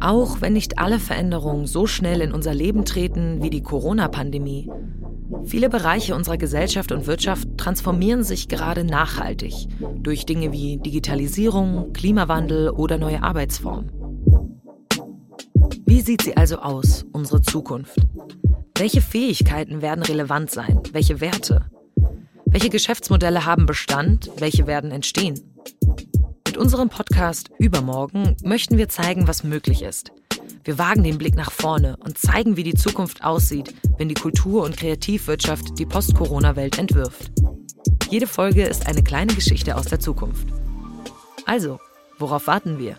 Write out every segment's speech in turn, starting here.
Auch wenn nicht alle Veränderungen so schnell in unser Leben treten wie die Corona-Pandemie, viele Bereiche unserer Gesellschaft und Wirtschaft transformieren sich gerade nachhaltig durch Dinge wie Digitalisierung, Klimawandel oder neue Arbeitsformen. Wie sieht sie also aus, unsere Zukunft? Welche Fähigkeiten werden relevant sein? Welche Werte? Welche Geschäftsmodelle haben Bestand? Welche werden entstehen? Mit unserem Podcast Übermorgen möchten wir zeigen, was möglich ist. Wir wagen den Blick nach vorne und zeigen, wie die Zukunft aussieht, wenn die Kultur- und Kreativwirtschaft die Post-Corona-Welt entwirft. Jede Folge ist eine kleine Geschichte aus der Zukunft. Also, worauf warten wir?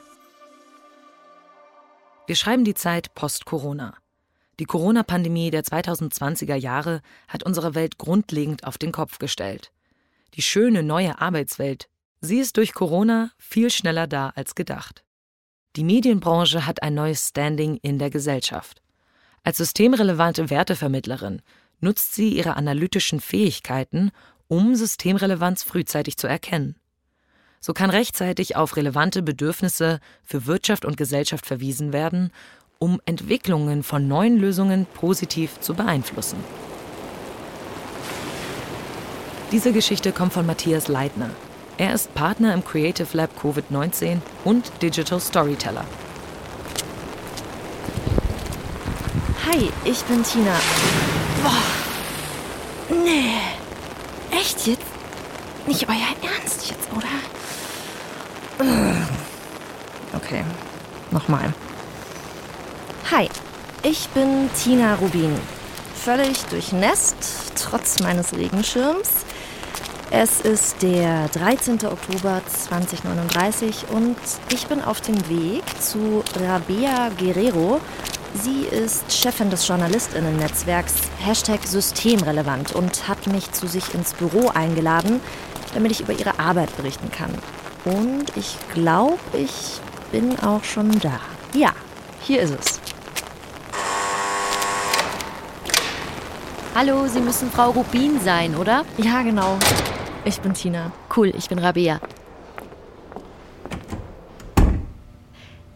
Wir schreiben die Zeit Post-Corona. Die Corona-Pandemie der 2020er Jahre hat unsere Welt grundlegend auf den Kopf gestellt. Die schöne neue Arbeitswelt Sie ist durch Corona viel schneller da als gedacht. Die Medienbranche hat ein neues Standing in der Gesellschaft. Als systemrelevante Wertevermittlerin nutzt sie ihre analytischen Fähigkeiten, um Systemrelevanz frühzeitig zu erkennen. So kann rechtzeitig auf relevante Bedürfnisse für Wirtschaft und Gesellschaft verwiesen werden, um Entwicklungen von neuen Lösungen positiv zu beeinflussen. Diese Geschichte kommt von Matthias Leitner, er ist Partner im Creative Lab Covid-19 und Digital Storyteller. Hi, ich bin Tina. Boah. Nee. Echt jetzt? Nicht euer Ernst jetzt, oder? Okay. Nochmal. Hi, ich bin Tina Rubin. Völlig durchnässt, trotz meines Regenschirms. Es ist der 13. Oktober 2039 und ich bin auf dem Weg zu Rabea Guerrero. Sie ist Chefin des Journalistinnen-Netzwerks Hashtag Systemrelevant und hat mich zu sich ins Büro eingeladen, damit ich über ihre Arbeit berichten kann. Und ich glaube, ich bin auch schon da. Ja, hier ist es. Hallo, Sie müssen Frau Rubin sein, oder? Ja, genau. Ich bin Tina. Cool, ich bin Rabea.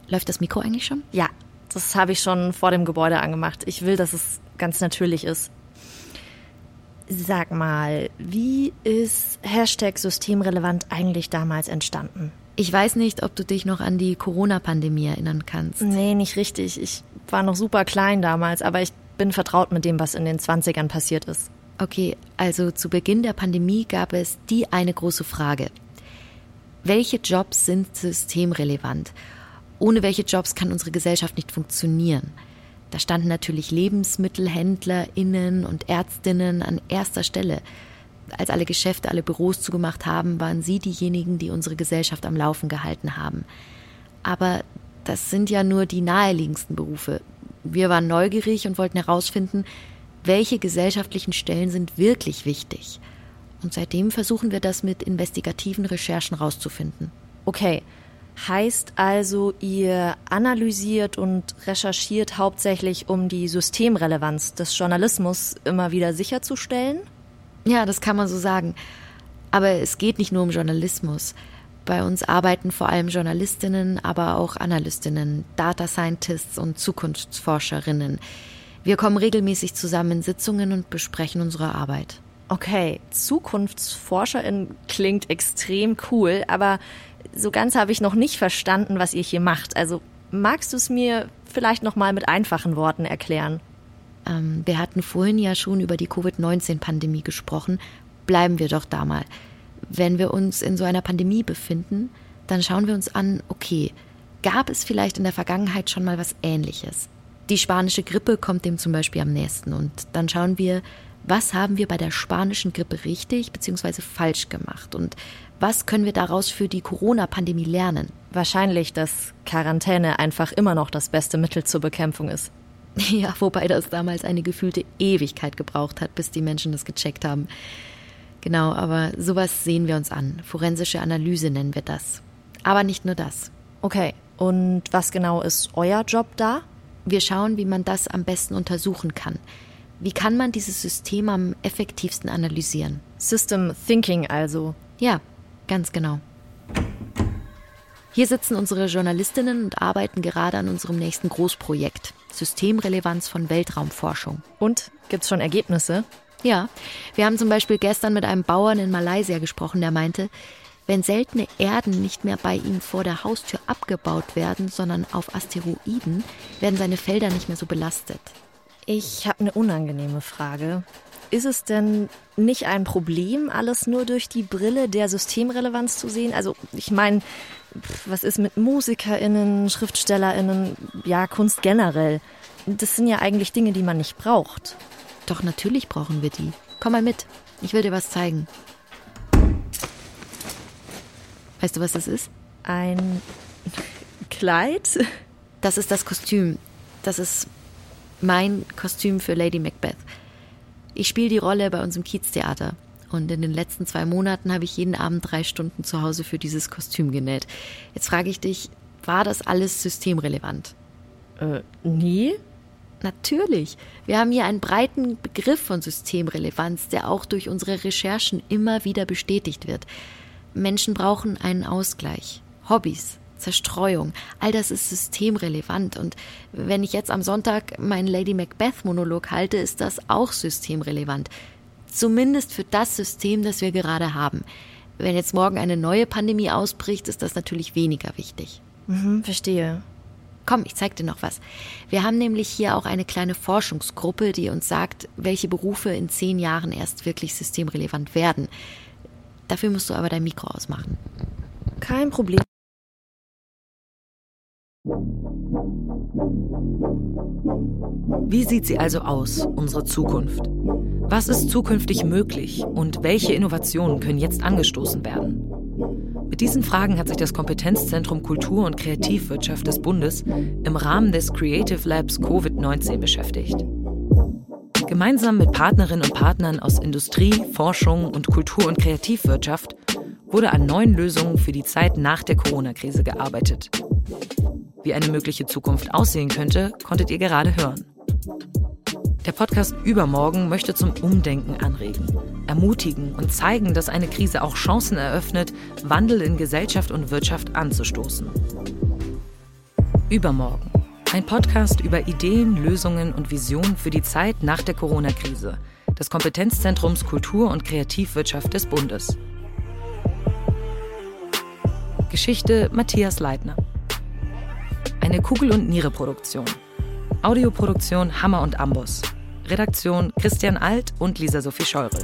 Läuft das Mikro eigentlich schon? Ja, das habe ich schon vor dem Gebäude angemacht. Ich will, dass es ganz natürlich ist. Sag mal, wie ist Hashtag systemrelevant eigentlich damals entstanden? Ich weiß nicht, ob du dich noch an die Corona-Pandemie erinnern kannst. Nee, nicht richtig. Ich war noch super klein damals, aber ich bin vertraut mit dem, was in den 20ern passiert ist. Okay, also zu Beginn der Pandemie gab es die eine große Frage. Welche Jobs sind systemrelevant? Ohne welche Jobs kann unsere Gesellschaft nicht funktionieren? Da standen natürlich LebensmittelhändlerInnen und Ärztinnen an erster Stelle. Als alle Geschäfte, alle Büros zugemacht haben, waren sie diejenigen, die unsere Gesellschaft am Laufen gehalten haben. Aber das sind ja nur die naheliegendsten Berufe. Wir waren neugierig und wollten herausfinden, welche gesellschaftlichen Stellen sind wirklich wichtig. Und seitdem versuchen wir das mit investigativen Recherchen rauszufinden. Okay, heißt also, ihr analysiert und recherchiert hauptsächlich, um die Systemrelevanz des Journalismus immer wieder sicherzustellen? Ja, das kann man so sagen. Aber es geht nicht nur um Journalismus. Bei uns arbeiten vor allem Journalistinnen, aber auch Analystinnen, Data Scientists und Zukunftsforscherinnen. Wir kommen regelmäßig zusammen in Sitzungen und besprechen unsere Arbeit. Okay, Zukunftsforscherin klingt extrem cool, aber so ganz habe ich noch nicht verstanden, was ihr hier macht. Also magst du es mir vielleicht noch mal mit einfachen Worten erklären? Ähm, wir hatten vorhin ja schon über die Covid-19-Pandemie gesprochen. Bleiben wir doch da mal. Wenn wir uns in so einer Pandemie befinden, dann schauen wir uns an, okay, gab es vielleicht in der Vergangenheit schon mal was Ähnliches? Die spanische Grippe kommt dem zum Beispiel am nächsten. Und dann schauen wir, was haben wir bei der spanischen Grippe richtig bzw. falsch gemacht und was können wir daraus für die Corona-Pandemie lernen? Wahrscheinlich, dass Quarantäne einfach immer noch das beste Mittel zur Bekämpfung ist. Ja, wobei das damals eine gefühlte Ewigkeit gebraucht hat, bis die Menschen das gecheckt haben. Genau, aber sowas sehen wir uns an. Forensische Analyse nennen wir das. Aber nicht nur das. Okay, und was genau ist euer Job da? Wir schauen, wie man das am besten untersuchen kann. Wie kann man dieses System am effektivsten analysieren? System Thinking also. Ja, ganz genau. Hier sitzen unsere Journalistinnen und arbeiten gerade an unserem nächsten Großprojekt, Systemrelevanz von Weltraumforschung. Und gibt's schon Ergebnisse? Ja, wir haben zum Beispiel gestern mit einem Bauern in Malaysia gesprochen, der meinte, wenn seltene Erden nicht mehr bei ihm vor der Haustür abgebaut werden, sondern auf Asteroiden, werden seine Felder nicht mehr so belastet. Ich habe eine unangenehme Frage. Ist es denn nicht ein Problem, alles nur durch die Brille der Systemrelevanz zu sehen? Also ich meine, was ist mit Musikerinnen, Schriftstellerinnen, ja, Kunst generell? Das sind ja eigentlich Dinge, die man nicht braucht. Doch natürlich brauchen wir die. Komm mal mit. Ich will dir was zeigen. Weißt du, was das ist? Ein Kleid? Das ist das Kostüm. Das ist mein Kostüm für Lady Macbeth. Ich spiele die Rolle bei uns im Kieztheater. Und in den letzten zwei Monaten habe ich jeden Abend drei Stunden zu Hause für dieses Kostüm genäht. Jetzt frage ich dich, war das alles systemrelevant? Äh, nie? Natürlich. Wir haben hier einen breiten Begriff von Systemrelevanz, der auch durch unsere Recherchen immer wieder bestätigt wird. Menschen brauchen einen Ausgleich. Hobbys, Zerstreuung, all das ist systemrelevant. Und wenn ich jetzt am Sonntag meinen Lady Macbeth-Monolog halte, ist das auch systemrelevant. Zumindest für das System, das wir gerade haben. Wenn jetzt morgen eine neue Pandemie ausbricht, ist das natürlich weniger wichtig. Mhm, verstehe. Komm, ich zeig dir noch was. Wir haben nämlich hier auch eine kleine Forschungsgruppe, die uns sagt, welche Berufe in zehn Jahren erst wirklich systemrelevant werden. Dafür musst du aber dein Mikro ausmachen. Kein Problem. Wie sieht sie also aus, unsere Zukunft? Was ist zukünftig möglich und welche Innovationen können jetzt angestoßen werden? Mit diesen Fragen hat sich das Kompetenzzentrum Kultur- und Kreativwirtschaft des Bundes im Rahmen des Creative Labs Covid-19 beschäftigt. Gemeinsam mit Partnerinnen und Partnern aus Industrie, Forschung und Kultur- und Kreativwirtschaft wurde an neuen Lösungen für die Zeit nach der Corona-Krise gearbeitet. Wie eine mögliche Zukunft aussehen könnte, konntet ihr gerade hören. Der Podcast Übermorgen möchte zum Umdenken anregen, ermutigen und zeigen, dass eine Krise auch Chancen eröffnet, Wandel in Gesellschaft und Wirtschaft anzustoßen. Übermorgen. Ein Podcast über Ideen, Lösungen und Visionen für die Zeit nach der Corona-Krise des Kompetenzzentrums Kultur- und Kreativwirtschaft des Bundes. Geschichte Matthias Leitner. Eine Kugel- und Niere-Produktion. Audioproduktion Hammer und Amboss. Redaktion Christian Alt und Lisa Sophie Scheurel.